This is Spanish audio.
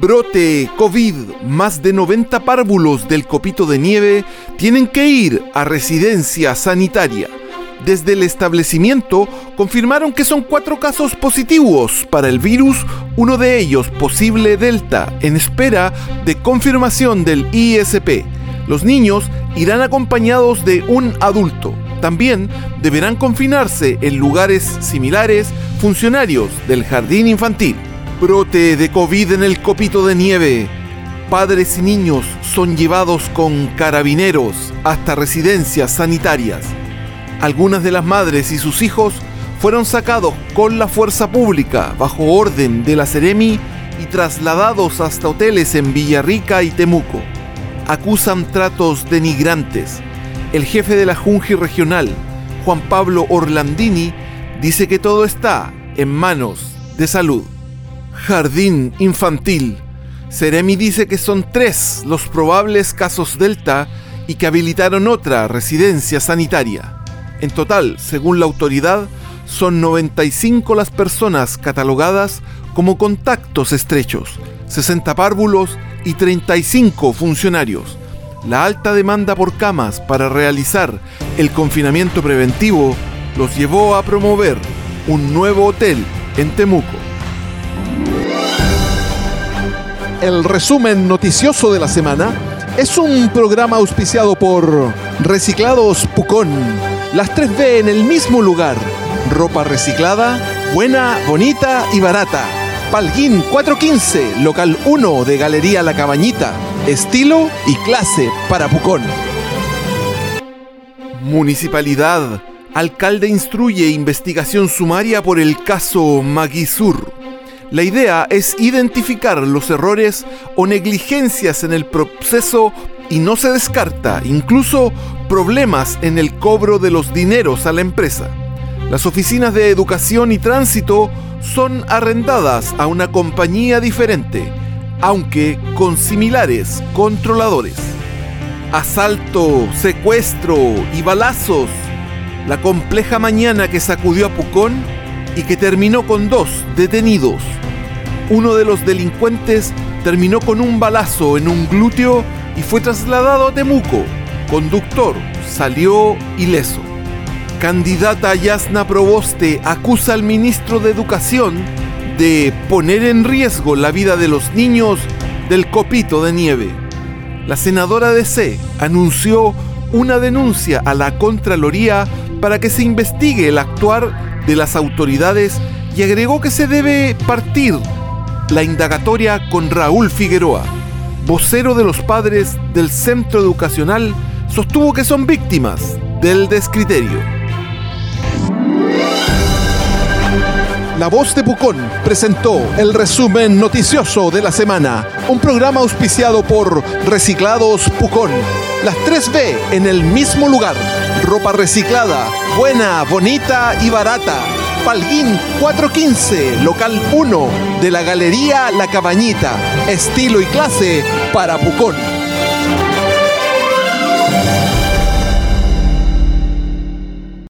Brote COVID, más de 90 párvulos del copito de nieve tienen que ir a residencia sanitaria. Desde el establecimiento confirmaron que son cuatro casos positivos para el virus, uno de ellos posible Delta, en espera de confirmación del ISP. Los niños irán acompañados de un adulto. También deberán confinarse en lugares similares funcionarios del jardín infantil. Brote de COVID en el copito de nieve. Padres y niños son llevados con carabineros hasta residencias sanitarias. Algunas de las madres y sus hijos fueron sacados con la fuerza pública bajo orden de la Ceremi y trasladados hasta hoteles en Villarrica y Temuco. Acusan tratos denigrantes. El jefe de la Junji regional, Juan Pablo Orlandini, dice que todo está en manos de salud. Jardín infantil. Ceremi dice que son tres los probables casos Delta y que habilitaron otra residencia sanitaria. En total, según la autoridad, son 95 las personas catalogadas como contactos estrechos, 60 párvulos y 35 funcionarios. La alta demanda por camas para realizar el confinamiento preventivo los llevó a promover un nuevo hotel en Temuco. El resumen noticioso de la semana es un programa auspiciado por Reciclados Pucón. Las 3B en el mismo lugar. Ropa reciclada, buena, bonita y barata. Palguín 415, local 1 de Galería La Cabañita. Estilo y clase para Pucón. Municipalidad. Alcalde instruye investigación sumaria por el caso Maguisur. La idea es identificar los errores o negligencias en el proceso y no se descarta incluso problemas en el cobro de los dineros a la empresa. Las oficinas de educación y tránsito son arrendadas a una compañía diferente, aunque con similares controladores. Asalto, secuestro y balazos. La compleja mañana que sacudió a Pucón y que terminó con dos detenidos. Uno de los delincuentes terminó con un balazo en un glúteo y fue trasladado a Temuco. Conductor salió ileso. Candidata Yasna Proboste acusa al ministro de Educación de poner en riesgo la vida de los niños del copito de nieve. La senadora de C anunció una denuncia a la Contraloría para que se investigue el actuar de las autoridades y agregó que se debe partir la indagatoria con Raúl Figueroa, vocero de los padres del centro educacional, sostuvo que son víctimas del descriterio. La voz de Pucón presentó el resumen noticioso de la semana, un programa auspiciado por Reciclados Pucón. Las 3B en el mismo lugar, ropa reciclada, buena, bonita y barata. Palguín 415, local 1 de la Galería La Cabañita, estilo y clase para Pucón.